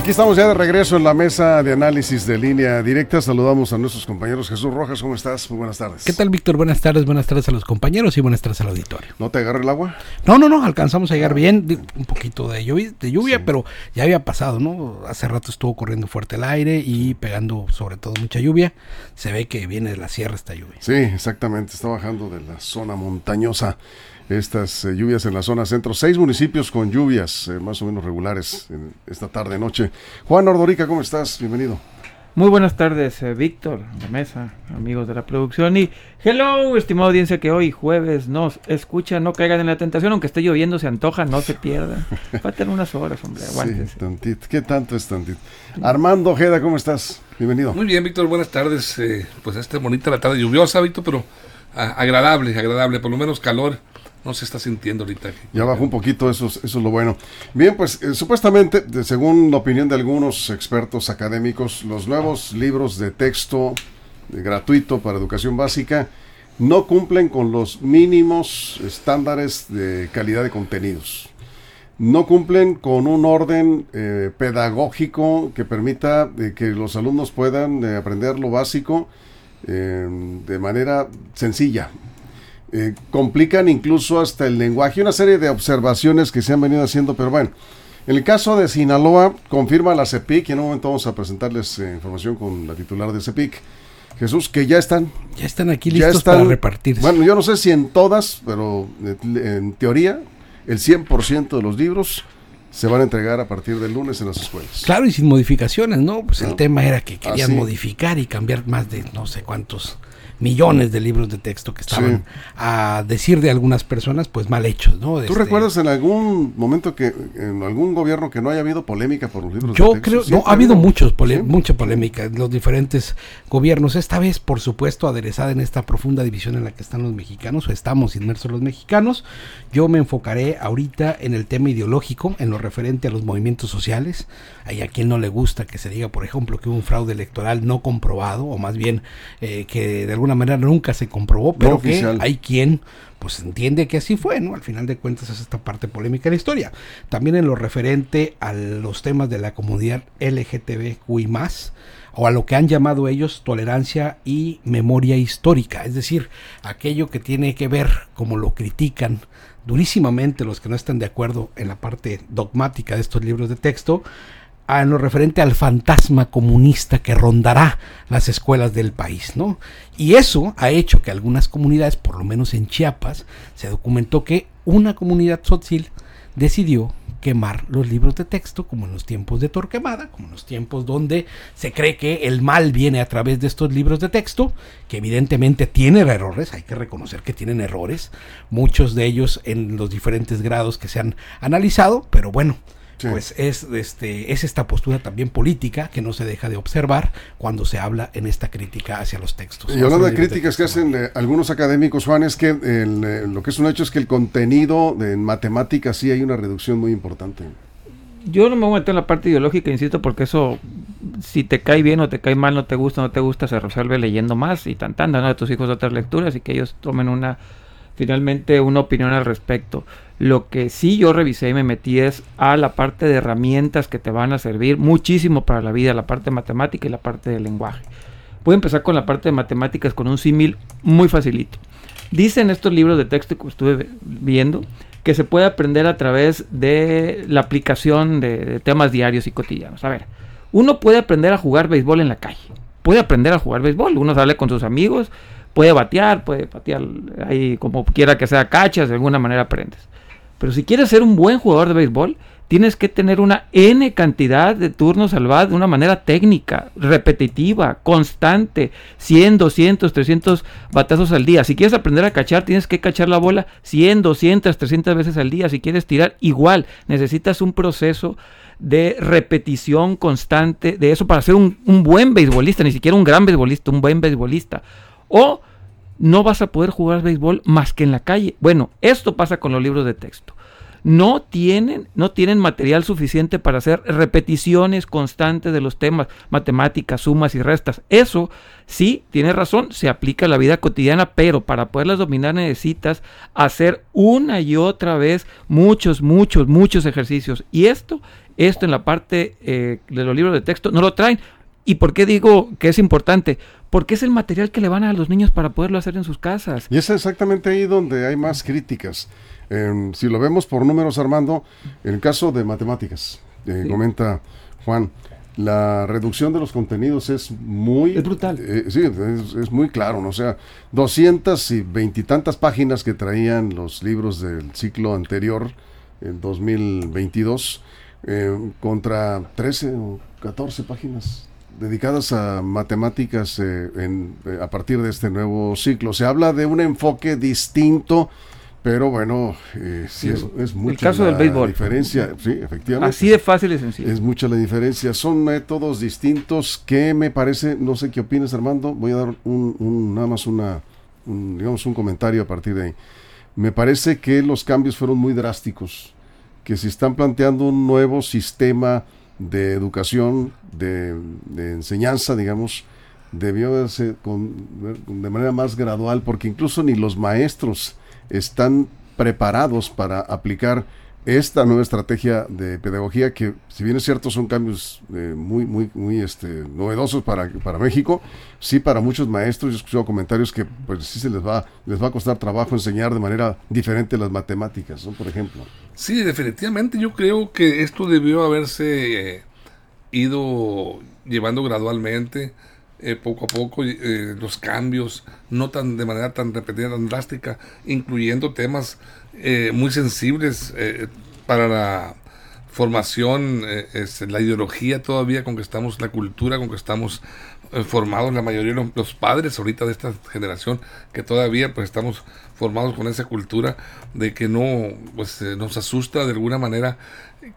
Aquí estamos ya de regreso en la mesa de análisis de línea directa. Saludamos a nuestros compañeros. Jesús Rojas, ¿cómo estás? Muy buenas tardes. ¿Qué tal, Víctor? Buenas tardes, buenas tardes a los compañeros y buenas tardes al auditorio. ¿No te agarra el agua? No, no, no, alcanzamos a llegar bien. Un poquito de lluvia, de lluvia pero ya había pasado, ¿no? Hace rato estuvo corriendo fuerte el aire y pegando sobre todo mucha lluvia. Se ve que viene de la sierra esta lluvia. Sí, exactamente. Está bajando de la zona montañosa estas eh, lluvias en la zona centro. Seis municipios con lluvias eh, más o menos regulares en esta tarde noche. Juan Ordorica, ¿cómo estás? Bienvenido. Muy buenas tardes, eh, Víctor, de mesa, amigos de la producción y hello, estimada audiencia que hoy jueves nos escucha, no caigan en la tentación, aunque esté lloviendo, se antoja, no se pierdan. Faltan unas horas, hombre, aguántense. Sí, tantito. ¿Qué tanto es tantito? Armando Ojeda, ¿cómo estás? Bienvenido. Muy bien, Víctor, buenas tardes. pues esta bonita la tarde lluviosa, Víctor, pero ah, agradable, agradable, por lo menos calor no se está sintiendo ahorita. Ya bajó un poquito, eso, eso es lo bueno. Bien, pues eh, supuestamente, según la opinión de algunos expertos académicos, los nuevos libros de texto gratuito para educación básica no cumplen con los mínimos estándares de calidad de contenidos. No cumplen con un orden eh, pedagógico que permita eh, que los alumnos puedan aprender lo básico de manera sencilla, eh, complican incluso hasta el lenguaje. Una serie de observaciones que se han venido haciendo, pero bueno. En el caso de Sinaloa, confirma la CEPIC, y en un momento vamos a presentarles eh, información con la titular de CEPIC, Jesús, que ya están. Ya están aquí listos para repartirse. Bueno, yo no sé si en todas, pero eh, en teoría, el 100% de los libros se van a entregar a partir del lunes en las escuelas. Claro, y sin modificaciones, ¿no? Pues el tema era que querían modificar y cambiar más de no sé cuántos millones de libros de texto que estaban, a decir de algunas personas, pues mal hechos, ¿no? ¿Tú este, recuerdas en algún momento que en algún gobierno que no haya habido polémica por los libros de texto? Yo creo, no, ha habido muchos mucha polémica en los diferentes gobiernos, esta vez, por supuesto, aderezada en esta profunda división en la que están los mexicanos, o estamos inmersos los mexicanos. Yo me enfocaré ahorita en el tema ideológico, en lo referente a los movimientos sociales. Hay a quien no le gusta que se diga, por ejemplo, que hubo un fraude electoral no comprobado, o más bien eh, que de alguna manera nunca se comprobó, pero que hay quien pues entiende que así fue, ¿no? Al final de cuentas es esta parte polémica de la historia. También en lo referente a los temas de la comunidad LGTBQI+, o a lo que han llamado ellos tolerancia y memoria histórica, es decir, aquello que tiene que ver, como lo critican durísimamente los que no están de acuerdo en la parte dogmática de estos libros de texto, en lo referente al fantasma comunista que rondará las escuelas del país, ¿no? Y eso ha hecho que algunas comunidades, por lo menos en Chiapas, se documentó que una comunidad sotzil decidió quemar los libros de texto, como en los tiempos de Torquemada, como en los tiempos donde se cree que el mal viene a través de estos libros de texto, que evidentemente tienen errores, hay que reconocer que tienen errores, muchos de ellos en los diferentes grados que se han analizado, pero bueno, pues es, este, es esta postura también política que no se deja de observar cuando se habla en esta crítica hacia los textos. Y hablando de críticas que hacen eh, algunos académicos, Juan, es que eh, lo que es un hecho es que el contenido de, en matemáticas sí hay una reducción muy importante. Yo no me voy a meter en la parte ideológica, insisto, porque eso, si te cae bien o te cae mal, no te gusta, no te gusta, se resuelve leyendo más y tantando, ¿no? De tus hijos de otras lecturas y que ellos tomen una, finalmente, una opinión al respecto. Lo que sí yo revisé y me metí es a la parte de herramientas que te van a servir muchísimo para la vida, la parte matemática y la parte del lenguaje. Voy a empezar con la parte de matemáticas con un símil muy facilito. Dicen estos libros de texto que estuve viendo que se puede aprender a través de la aplicación de, temas diarios y cotidianos. A ver, uno puede aprender a jugar béisbol en la calle. Puede aprender a jugar béisbol. Uno sale con sus amigos, puede batear, puede batear ahí como quiera que sea cachas, de alguna manera aprendes. Pero si quieres ser un buen jugador de béisbol, tienes que tener una N cantidad de turnos al de una manera técnica, repetitiva, constante, 100, 200, 300 batazos al día. Si quieres aprender a cachar, tienes que cachar la bola 100, 200, 300 veces al día. Si quieres tirar, igual, necesitas un proceso de repetición constante de eso para ser un, un buen beisbolista, ni siquiera un gran beisbolista, un buen beisbolista. O no vas a poder jugar béisbol más que en la calle. Bueno, esto pasa con los libros de texto no tienen, no tienen material suficiente para hacer repeticiones constantes de los temas, matemáticas, sumas y restas. Eso sí, tiene razón, se aplica a la vida cotidiana, pero para poderlas dominar necesitas hacer una y otra vez muchos, muchos, muchos ejercicios. Y esto, esto en la parte eh, de los libros de texto no lo traen. ¿Y por qué digo que es importante? Porque es el material que le van a los niños para poderlo hacer en sus casas. Y es exactamente ahí donde hay más críticas si lo vemos por números, Armando, en el caso de matemáticas, eh, comenta Juan, la reducción de los contenidos es muy... Es brutal. Eh, sí, es, muy claro, ¿no? o sea, 200 y veintitantas páginas que traían los libros del ciclo anterior, en 2022, eh, contra 13 o 14 páginas dedicadas a matemáticas a partir de este nuevo ciclo. Se habla de un enfoque distinto pero bueno, eh, sí, es, es mucha el caso la del béisbol. diferencia. Sí, efectivamente. Así de fácil y sencillo. Es mucha la diferencia. Son métodos distintos que me parece, no sé qué opinas Armando, voy a dar un, nada más una, digamos un comentario a partir de ahí. Me parece que los cambios fueron muy drásticos, que se están planteando un nuevo sistema de educación, de, enseñanza, digamos, debió verse con, de manera más gradual, porque incluso ni los maestros están preparados para aplicar esta nueva estrategia de pedagogía que si bien es cierto son cambios eh, muy muy muy este novedosos para, para México sí para muchos maestros yo he escuchado comentarios que pues sí se les va les va a costar trabajo enseñar de manera diferente las matemáticas ¿no? por ejemplo sí definitivamente yo creo que esto debió haberse eh, ido llevando gradualmente eh, poco a poco eh, los cambios, no tan de manera tan repetida, tan drástica, incluyendo temas muy sensibles para la formación, es, la ideología todavía con que estamos, la cultura con que estamos formados, la mayoría de los, padres ahorita de esta generación, que todavía pues estamos formados con esa cultura de que no, pues nos asusta de alguna manera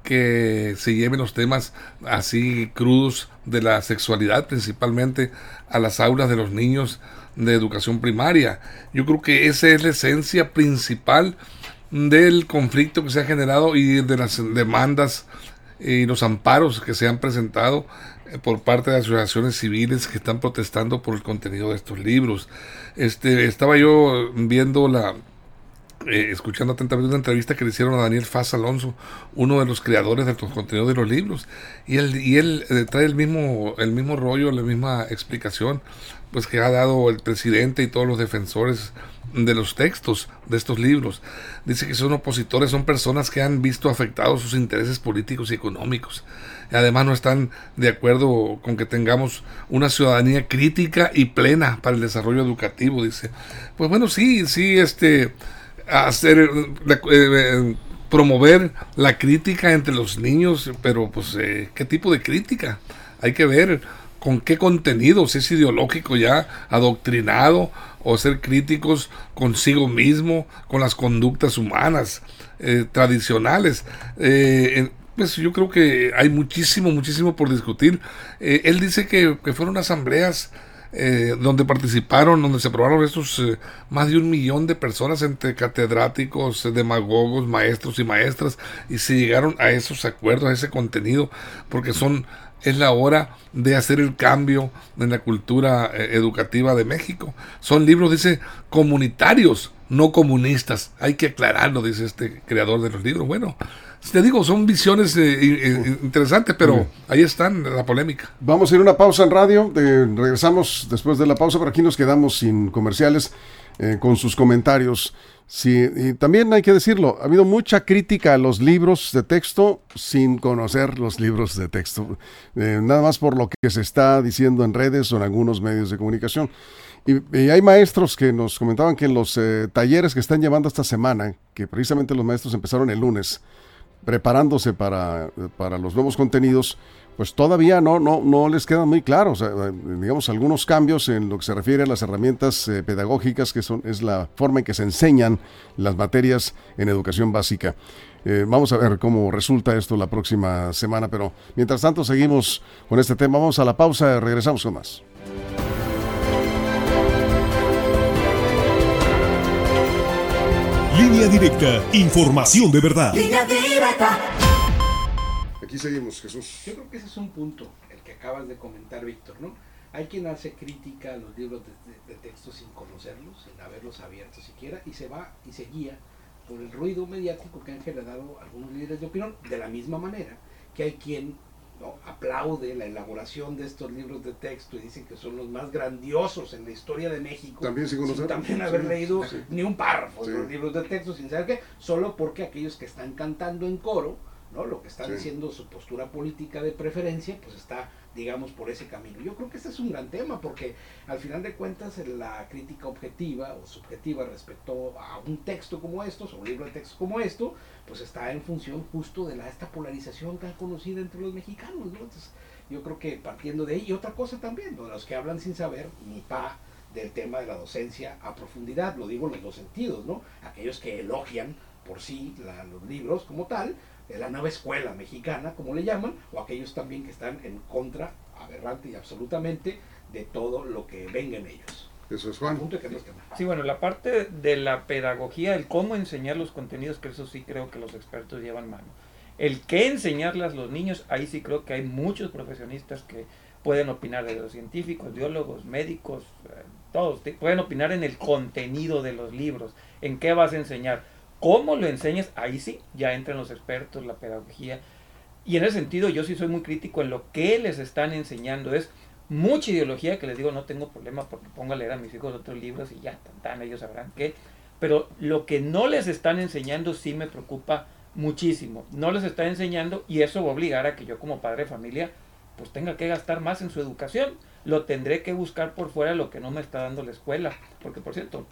que se lleven los temas así crudos de la sexualidad principalmente a las aulas de los niños de educación primaria. Yo creo que esa es la esencia principal del conflicto que se ha generado y de las demandas y los amparos que se han presentado eh, por parte de asociaciones civiles que están protestando por el contenido de estos libros. Este, estaba yo viendo la, eh, escuchando atentamente una entrevista que le hicieron a Daniel Faz Alonso, uno de los creadores de los contenidos de los libros, y él, y él eh, trae el mismo, el mismo rollo, la misma explicación, pues que ha dado el presidente y todos los defensores de los textos de estos libros. Dice que son opositores, son personas que han visto afectados sus intereses políticos y económicos. Además no están de acuerdo con que tengamos una ciudadanía crítica y plena para el desarrollo educativo, dice. Pues bueno, sí, sí, este hacer eh, eh, promover la crítica entre los niños, pero pues eh, qué tipo de crítica hay que ver con qué contenido, si es ideológico ya adoctrinado o ser críticos consigo mismo, con las conductas humanas tradicionales. Pues yo creo que hay muchísimo, muchísimo por discutir. él dice que, que fueron asambleas eh, donde participaron, donde se aprobaron estos eh, más de un millón de personas entre catedráticos, demagogos, maestros y maestras, y se llegaron a esos acuerdos, a ese contenido, porque son es la hora de hacer el cambio en la cultura eh, educativa de México. Son libros, dice, comunitarios, no comunistas. Hay que aclararlo, dice este creador de los libros. Bueno, te digo, son visiones eh, eh, interesantes, pero ahí están la polémica. Vamos a ir a una pausa en radio. regresamos después de la pausa, pero aquí nos quedamos sin comerciales con sus comentarios. Sí, y también hay que decirlo, ha habido mucha crítica a los libros de texto sin conocer los libros de texto, eh, nada más por lo que se está diciendo en redes o en algunos medios de comunicación. Y, hay maestros que nos comentaban que en los eh, talleres que están llevando esta semana, que precisamente los maestros empezaron el lunes, preparándose para, para los nuevos contenidos, pues todavía no, no, no les quedan muy claros, digamos, algunos cambios en lo que se refiere a las herramientas eh, pedagógicas, que son, es la forma en que se enseñan las materias en educación básica. Eh, vamos a ver cómo resulta esto la próxima semana, pero mientras tanto seguimos con este tema. Vamos a la pausa, regresamos con más. Línea directa, información de verdad. Línea directa. Aquí seguimos, Jesús. Yo creo que ese es un punto, el que acabas de comentar, Víctor, ¿no? Hay quien hace crítica a los libros de, de texto sin conocerlos, sin haberlos abierto siquiera, y se va y se guía por el ruido mediático que han generado algunos líderes de opinión, de la misma manera que hay quien ¿no? aplaude la elaboración de estos libros de texto y dicen que son los más grandiosos en la historia de México. También sin conocer. también haber leído ni un párrafo de los libros de texto, sin saber qué, solo porque aquellos que están cantando en coro, ¿no? lo que están diciendo su postura política de preferencia, pues está digamos, por ese camino. Yo creo que este es un gran tema porque al final de cuentas la crítica objetiva o subjetiva respecto a un texto como estos o un libro de texto como esto, pues está en función justo de la, esta polarización tan conocida entre los mexicanos. yo creo que partiendo de ahí, y otra cosa también, los que hablan sin saber ni pa del tema de la docencia a profundidad, lo digo en los dos sentidos, ¿no? Aquellos que elogian por sí los libros como tal, la nueva escuela mexicana, como le llaman, o aquellos también que están en contra, aberrante y absolutamente, de todo lo que venga en ellos. Eso es Juan. Sí, bueno, la parte de la pedagogía, el cómo enseñar los contenidos, que eso sí creo que los expertos llevan mano. El qué enseñarles a los niños, ahí sí creo que hay muchos profesionistas que pueden opinar de los científicos, biólogos, médicos, eh, todos, pueden opinar en el contenido de los libros, en qué vas a enseñar ¿Cómo lo enseñas? Ahí sí, ya entran los expertos, la pedagogía. Y en ese sentido yo sí soy muy crítico en lo que les están enseñando. Es mucha ideología que les digo, no tengo problema porque pongo a leer a mis hijos otros libros y ya, tan, ellos sabrán qué. Pero lo que no les están enseñando sí me preocupa muchísimo. No les están enseñando y eso va a obligar a que yo como padre de familia pues tenga que gastar más en su educación. Lo tendré que buscar por fuera lo que no me está dando la escuela. Porque por cierto,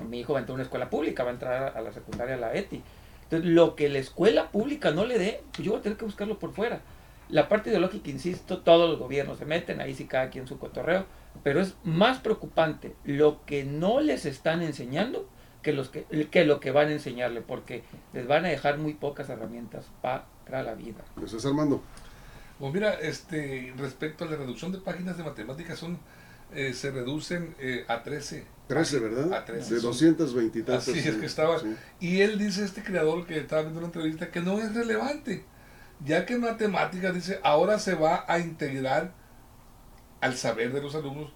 mi hijo va a entrar a una escuela pública, va a entrar a la secundaria, a la ETI. Entonces, lo que la escuela pública no le dé, pues yo voy a tener que buscarlo por fuera. La parte ideológica, insisto, todos los gobiernos se meten, ahí sí cada quien su cotorreo, pero es más preocupante lo que no les están enseñando que, los que, que lo que van a enseñarle, porque les van a dejar muy pocas herramientas para la vida. Eso es Armando. Pues mira, este, respecto a la reducción de páginas de matemáticas, son, eh, se reducen eh, a 13 13, ¿verdad? A 13. De 220 y Así es que estaba. Y él dice, este creador que estaba viendo una entrevista, que no es relevante, ya que en matemáticas dice, ahora se va a integrar al saber de los alumnos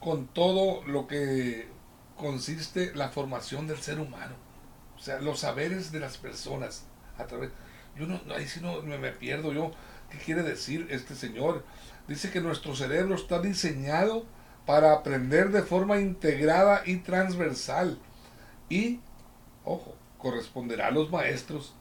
con todo lo que consiste la formación del ser humano. O sea, los saberes de las personas a través... Yo no, ahí sí no me, me pierdo yo. ¿Qué quiere decir este señor? Dice que nuestro cerebro está diseñado para aprender de forma integrada y transversal. Y, ojo, corresponderá a los maestros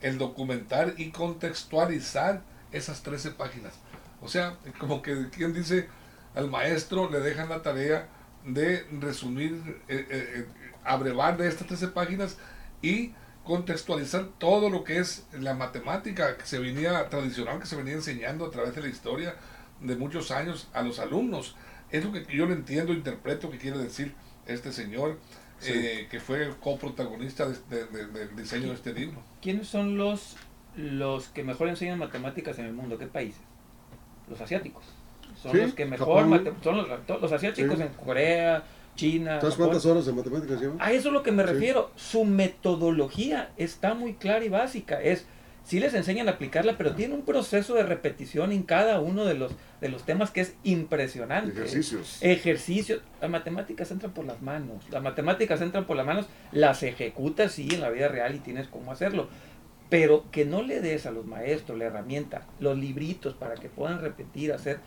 el documentar y contextualizar esas 13 páginas. O sea, como que quien dice al maestro le dejan la tarea de resumir, eh, eh, eh, abrevar de estas 13 páginas y contextualizar todo lo que es la matemática que se venía tradicional, que se venía enseñando a través de la historia de muchos años a los alumnos. Es lo que yo lo entiendo, interpreto que quiere decir este señor, eh, que fue coprotagonista del diseño de este libro. ¿Quiénes son los, los que mejor enseñan matemáticas en el mundo? ¿Qué países? Los asiáticos. Son los que mejor, son los, asiáticos en Corea, China. ¿Sabes cuántas horas de matemáticas llevan? A eso es lo que me refiero. Su metodología está muy clara y básica. Es sí les enseñan a aplicarla, pero tiene un proceso de repetición en cada uno de los, de los temas que es impresionante. Ejercicios. Ejercicios. Las matemáticas entran por las manos. Las matemáticas entran por las manos, las ejecutas sí en la vida real y tienes cómo hacerlo. Pero que no le des a los maestros la herramienta, los libritos para que puedan repetir, hacer,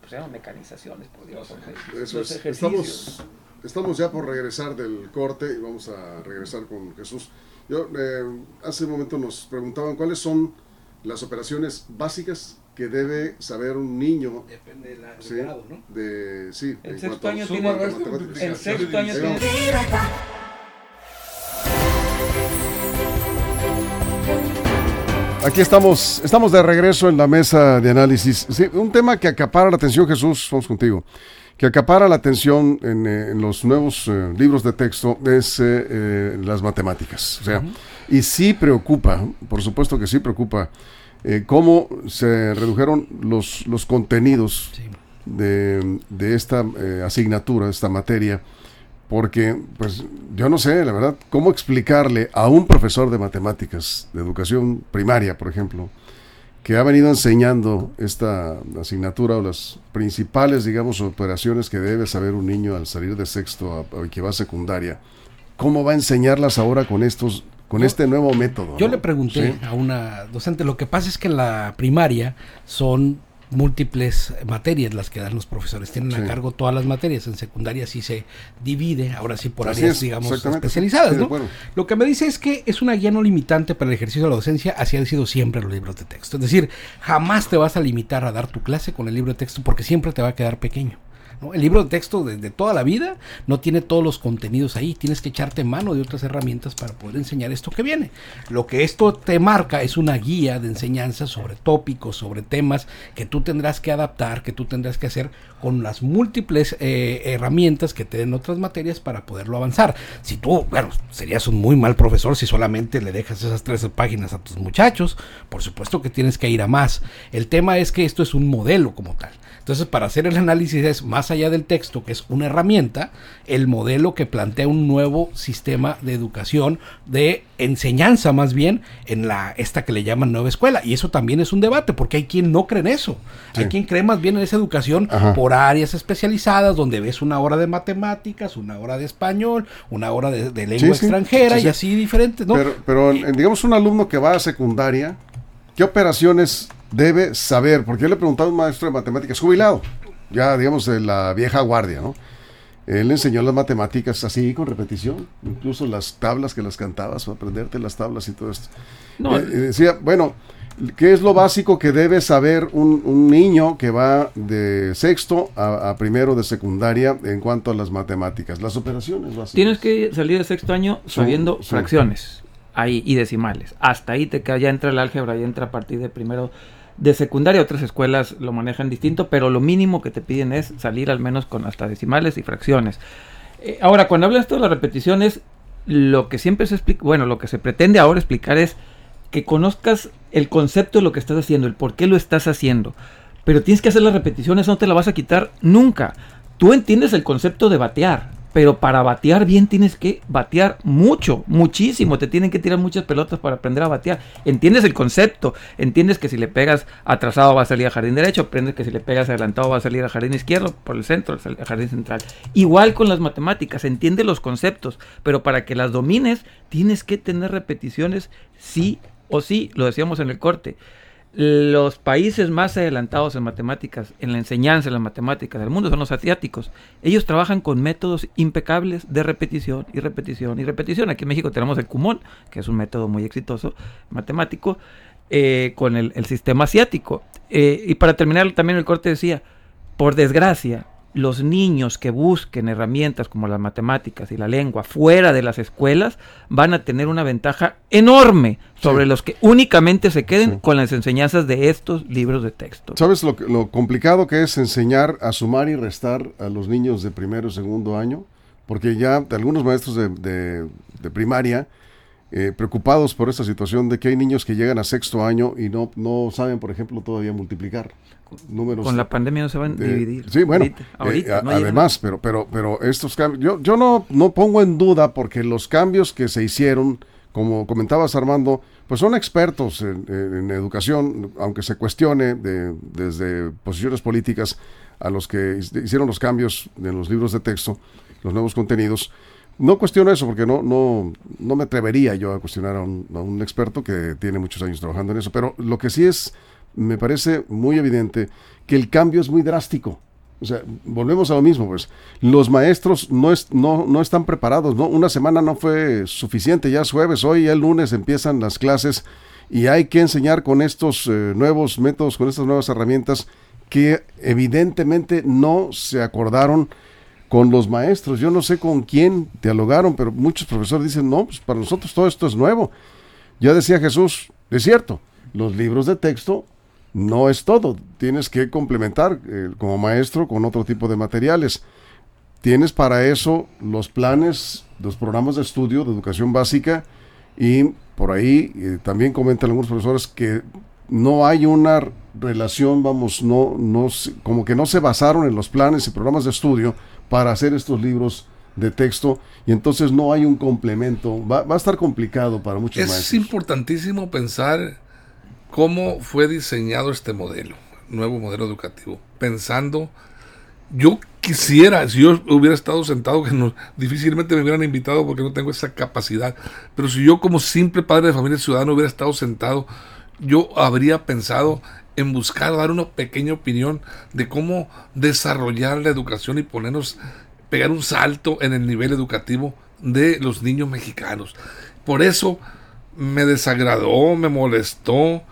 pues llaman mecanizaciones, por Dios. Eso es. Estamos, estamos ya por regresar del corte y vamos a regresar con Jesús. Yo, eh, hace un momento nos preguntaban cuáles son las operaciones básicas que debe saber un niño. Depende del grado, ¿no? De, sí, en sexto año tiene, en sexto año tiene... Aquí estamos, estamos de regreso en la mesa de análisis. un tema que acapara la atención, Jesús, vamos contigo, que acapara la atención en, eh, los nuevos eh, libros de texto es eh, las matemáticas. O sea, y sí preocupa, por supuesto que sí preocupa, cómo se redujeron los, los contenidos de, de, esta asignatura, de esta materia porque pues yo no sé, la verdad, cómo explicarle a un profesor de matemáticas, de educación primaria, por ejemplo, que ha venido enseñando esta asignatura o las principales, digamos, operaciones que debe saber un niño al salir de sexto a, que va a secundaria, ¿cómo va a enseñarlas ahora con estos con este nuevo método? Yo le pregunté a una docente, lo que pasa es que en la primaria son múltiples materias las que dan los profesores. Tienen a cargo todas las materias. En secundaria sí se divide, ahora sí por áreas, digamos, especializadas. Lo que me dice es que es una guía no limitante para el ejercicio de la docencia, así han sido siempre los libros de texto. Es decir, jamás te vas a limitar a dar tu clase con el libro de texto porque siempre te va a quedar pequeño. El libro de texto de, toda la vida no tiene todos los contenidos ahí. Tienes que echarte mano de otras herramientas para poder enseñar esto que viene. Lo que esto te marca es una guía de enseñanza sobre tópicos, sobre temas que tú tendrás que adaptar, que tú tendrás que hacer con las múltiples eh, herramientas que te den otras materias para poderlo avanzar. Si tú, bueno, serías un muy mal profesor si solamente le dejas esas tres páginas a tus muchachos. Por supuesto que tienes que ir a más. El tema es que esto es un modelo como tal. Entonces, para hacer el análisis es más allá del texto, que es una herramienta, el modelo que plantea un nuevo sistema de educación, de enseñanza más bien, en la esta que le llaman nueva escuela. Y eso también es un debate, porque hay quien no cree en eso. Hay quien cree más bien en esa educación por áreas especializadas, donde ves una hora de matemáticas, una hora de español, una hora de, lengua extranjera y así diferentes, ¿no? Pero, pero digamos un alumno que va a secundaria, ¿qué operaciones debe saber, porque yo le he preguntado a un maestro de matemáticas jubilado, ya digamos de la vieja guardia, ¿no? Él le enseñó las matemáticas así, con repetición, incluso las tablas que las cantabas, aprenderte las tablas y todo esto. No, eh, decía, bueno, ¿qué es lo básico que debe saber un, niño que va de sexto a, primero de secundaria en cuanto a las matemáticas, las operaciones básicas? Tienes que salir de sexto año sabiendo fracciones ahí y decimales. Hasta ahí te ya entra el álgebra, ya entra a partir de primero de secundaria otras escuelas lo manejan distinto, pero lo mínimo que te piden es salir al menos con hasta decimales y fracciones. Eh, ahora, cuando hablas de las repeticiones, lo que siempre se explica, bueno, lo que se pretende ahora explicar es que conozcas el concepto de lo que estás haciendo, el por qué lo estás haciendo. Pero tienes que hacer las repeticiones, no te la vas a quitar nunca. Tú entiendes el concepto de batear, pero para batear bien tienes que batear mucho, muchísimo. Te tienen que tirar muchas pelotas para aprender a batear. Entiendes el concepto. Entiendes que si le pegas atrasado va a salir a jardín derecho. Aprendes que si le pegas adelantado va a salir a jardín izquierdo, por el centro, a jardín central. Igual con las matemáticas. Entiende los conceptos. Pero para que las domines, tienes que tener repeticiones sí o sí. Lo decíamos en el corte los países más adelantados en matemáticas, en la enseñanza de las matemáticas del mundo son los asiáticos. Ellos trabajan con métodos impecables de repetición y repetición y repetición. Aquí en México tenemos el Kumon, que es un método muy exitoso matemático, eh, con el, sistema asiático. Eh, y para terminar, también el corte decía, por desgracia, los niños que busquen herramientas como las matemáticas y la lengua fuera de las escuelas van a tener una ventaja enorme sobre los que únicamente se queden con las enseñanzas de estos libros de texto. ¿Sabes lo, lo, complicado que es enseñar a sumar y restar a los niños de primero y segundo año? Porque ya algunos maestros de, de primaria eh, preocupados por esta situación de que hay niños que llegan a sexto año y no, no saben, por ejemplo, todavía multiplicar. Números Con la pandemia no se van a dividir. Sí, bueno, eh, además, pero, pero, pero estos cambios, yo, yo no, no pongo en duda porque los cambios que se hicieron, como comentabas Armando, pues son expertos en, educación, aunque se cuestione de, desde posiciones políticas a los que hicieron los cambios en los libros de texto, los nuevos contenidos, no cuestiono eso porque no, no, no me atrevería yo a cuestionar a un, experto que tiene muchos años trabajando en eso, pero lo que sí es, me parece muy evidente que el cambio es muy drástico. O sea, volvemos a lo mismo, pues. Los maestros no, es, no, no están preparados, ¿no? Una semana no fue suficiente, ya es jueves, hoy el lunes empiezan las clases y hay que enseñar con estos eh, nuevos métodos, con estas nuevas herramientas que evidentemente no se acordaron con los maestros. Yo no sé con quién dialogaron, pero muchos profesores dicen, no, pues para nosotros todo esto es nuevo. Ya decía Jesús, es cierto, los libros de texto no es todo. Tienes que complementar eh, como maestro con otro tipo de materiales. Tienes para eso los planes, los programas de estudio de educación básica y por ahí eh, también comentan algunos profesores que no hay una relación, vamos, no, no, como que no se basaron en los planes y programas de estudio para hacer estos libros de texto. Y entonces no hay un complemento. Va, va a estar complicado para muchos es importantísimo pensar cómo fue diseñado este modelo, nuevo modelo educativo, pensando, yo quisiera, si yo hubiera estado sentado, que no, difícilmente me hubieran invitado porque no tengo esa capacidad, pero si yo como simple padre de familia ciudadano hubiera estado sentado, yo habría pensado en buscar dar una pequeña opinión de cómo desarrollar la educación y ponernos, pegar un salto en el nivel educativo de los niños mexicanos. Por eso me desagradó, me molestó,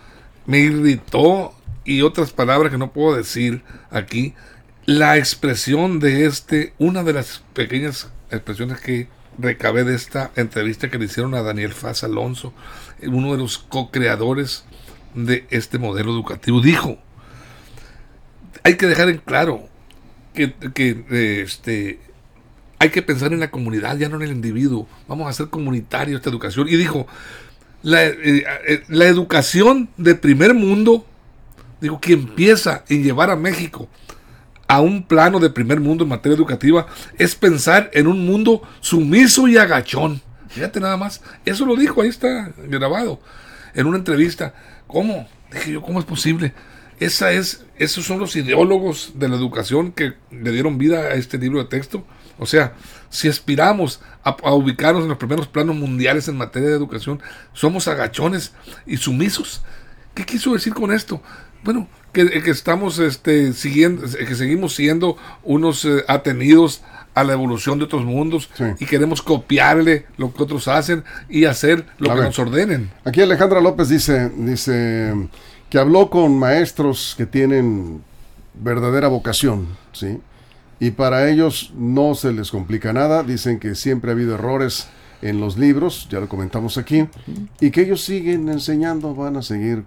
me irritó y otras palabras que no puedo decir aquí, la expresión de este, una de las pequeñas expresiones que recabé de esta entrevista que le hicieron a Daniel Faz Alonso, uno de los co-creadores de este modelo educativo, dijo, hay que dejar en claro que, que este, hay que pensar en la comunidad, ya no en el individuo, vamos a hacer comunitario esta educación. Y dijo, la, eh, eh, la educación de primer mundo, digo, que empieza en llevar a México a un plano de primer mundo en materia educativa, es pensar en un mundo sumiso y agachón. Fíjate nada más, eso lo dijo, ahí está grabado, en una entrevista. ¿Cómo? Dije yo, ¿cómo es posible? Esa es, esos son los ideólogos de la educación que le dieron vida a este libro de texto. O sea, si aspiramos a, ubicarnos en los primeros planos mundiales en materia de educación, somos agachones y sumisos. ¿Qué quiso decir con esto? Bueno, que, estamos este, siguiendo, que seguimos siendo unos eh, atenidos a la evolución de otros mundos y queremos copiarle lo que otros hacen y hacer lo que nos ordenen. Aquí Alejandra López dice, dice que habló con maestros que tienen verdadera vocación, ¿sí? y para ellos no se les complica nada, dicen que siempre ha habido errores en los libros, ya lo comentamos aquí, y que ellos siguen enseñando, van a seguir.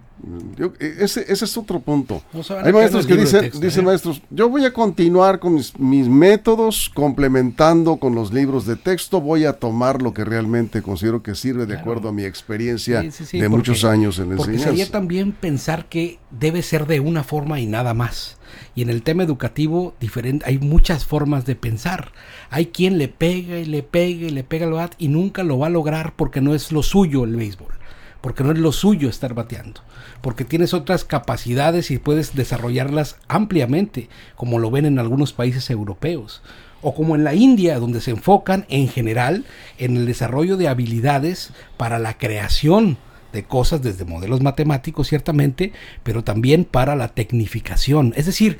E, ese, ese es otro punto. Hay maestros que dicen, dicen ¿eh? maestros, yo voy a continuar con mis, métodos, complementando con los libros de texto, voy a tomar lo que realmente considero que sirve de acuerdo a mi experiencia de muchos años en enseñanza. Porque sería también pensar que debe ser de una forma y nada más. Y en el tema educativo diferente, hay muchas formas de pensar. Hay quien le pega y le pega y le pega al bat y nunca lo va a lograr porque no es lo suyo el béisbol. Porque no es lo suyo estar bateando. Porque tienes otras capacidades y puedes desarrollarlas ampliamente, como lo ven en algunos países europeos o como en la India, donde se enfocan en general en el desarrollo de habilidades para la creación de cosas desde modelos matemáticos ciertamente, pero también para la tecnificación. Es decir,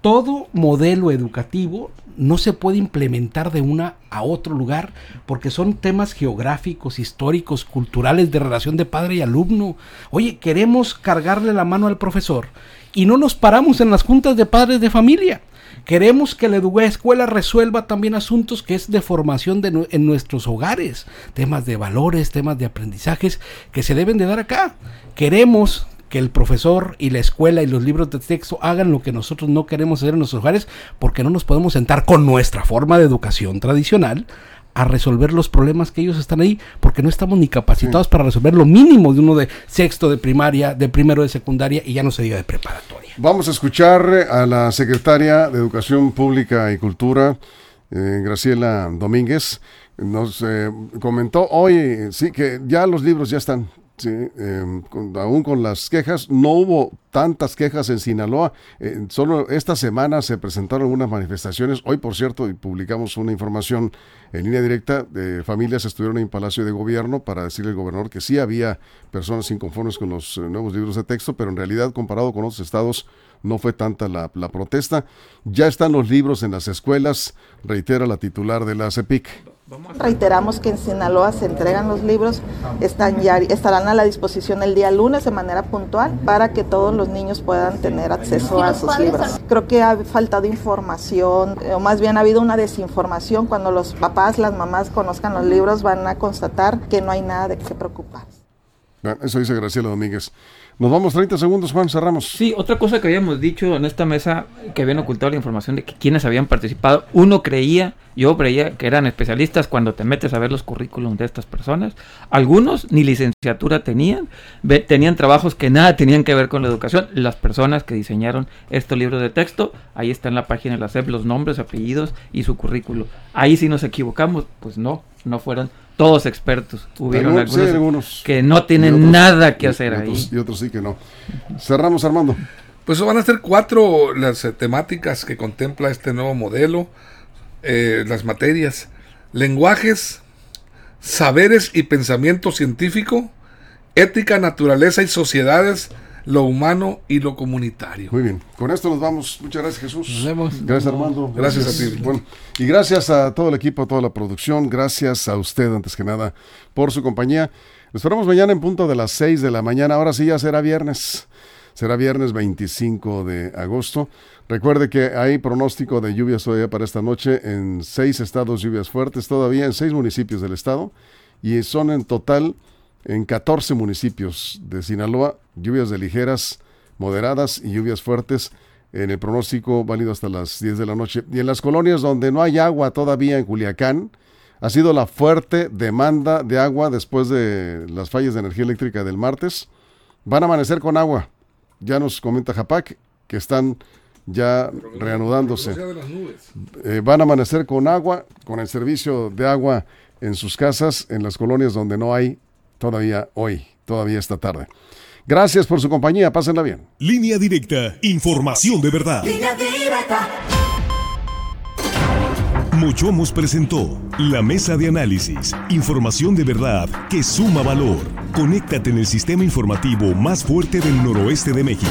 todo modelo educativo no se puede implementar de una a otro lugar porque son temas geográficos, históricos, culturales de relación de padre y alumno. Oye, queremos cargarle la mano al profesor y no nos paramos en las juntas de padres de familia. Queremos que la escuela resuelva también asuntos que es de formación en nuestros hogares, temas de valores, temas de aprendizajes que se deben de dar acá. Queremos que el profesor y la escuela y los libros de texto hagan lo que nosotros no queremos hacer en nuestros hogares porque no nos podemos sentar con nuestra forma de educación tradicional a resolver los problemas que ellos están ahí, porque no estamos ni capacitados para resolver lo mínimo de uno de sexto de primaria, de primero de secundaria y ya no se diga de preparatoria. Vamos a escuchar a la secretaria de Educación Pública y Cultura, eh, Graciela Domínguez. Nos eh, comentó hoy, sí, que ya los libros ya están Sí, em, aún con las quejas, no hubo tantas quejas en Sinaloa. Eh, solo esta semana se presentaron algunas manifestaciones. Hoy, por cierto, publicamos una información en línea directa de familias estuvieron en Palacio de Gobierno para decirle al gobernador que sí había personas inconformes con los eh, nuevos libros de texto, pero en realidad comparado con otros estados no fue tanta la, la protesta. Ya están los libros en las escuelas, reitera la titular de la CEPIC. Reiteramos que en Sinaloa se entregan los libros, están ya, estarán a la disposición el día lunes de manera puntual para que todos los niños puedan tener acceso a sus libros. Creo que ha faltado información, o más bien ha habido una desinformación. Cuando los papás, las mamás conozcan los libros van a constatar que no hay nada de qué preocuparse. Eso dice Graciela Domínguez. Nos vamos 30 segundos, Juan, cerramos. Sí, otra cosa que habíamos dicho en esta mesa, que habían ocultado la información de que quienes habían participado, uno creía, yo creía que eran especialistas cuando te metes a ver los currículums de estas personas. Algunos ni licenciatura tenían, tenían trabajos que nada tenían que ver con la educación. Las personas que diseñaron estos libros de texto, ahí está en la página de la SEP los nombres, apellidos y su currículo. Ahí sí nos equivocamos, pues no, no fueron todos expertos. Hubieron algunos, que no tienen nada que hacer ahí. y otros sí que no. Cerramos, Armando. Pues van a ser cuatro las eh, temáticas que contempla este nuevo modelo, eh, las materias, lenguajes, saberes y pensamiento científico, ética, naturaleza y sociedades, lo humano y lo comunitario. Muy bien, con esto nos vamos. Muchas gracias Jesús. Nos vemos. Gracias Armando. Gracias, a ti. Bueno, y gracias a todo el equipo, a toda la producción. Gracias a usted antes que nada por su compañía. Nos esperamos mañana en punto de las 6 de la mañana. Ahora sí ya será viernes. Será viernes 25 de agosto. Recuerde que hay pronóstico de lluvias todavía para esta noche en seis estados, lluvias fuertes todavía en seis municipios del estado y son en total en 14 municipios de Sinaloa, lluvias de ligeras, moderadas y lluvias fuertes en el pronóstico válido hasta las 10 de la noche. Y en las colonias donde no hay agua todavía en Culiacán, ha sido la fuerte demanda de agua después de las fallas de energía eléctrica del martes. Van a amanecer con agua. Ya nos comenta Japac que están ya reanudándose. Eh, van a amanecer con agua, con el servicio de agua en sus casas, en las colonias donde no hay todavía hoy, todavía esta tarde. Gracias por su compañía, pásenla bien. Línea directa, información de verdad. Línea directa. Mochomos presentó la mesa de análisis, información de verdad que suma valor. Conéctate en el sistema informativo más fuerte del noroeste de México.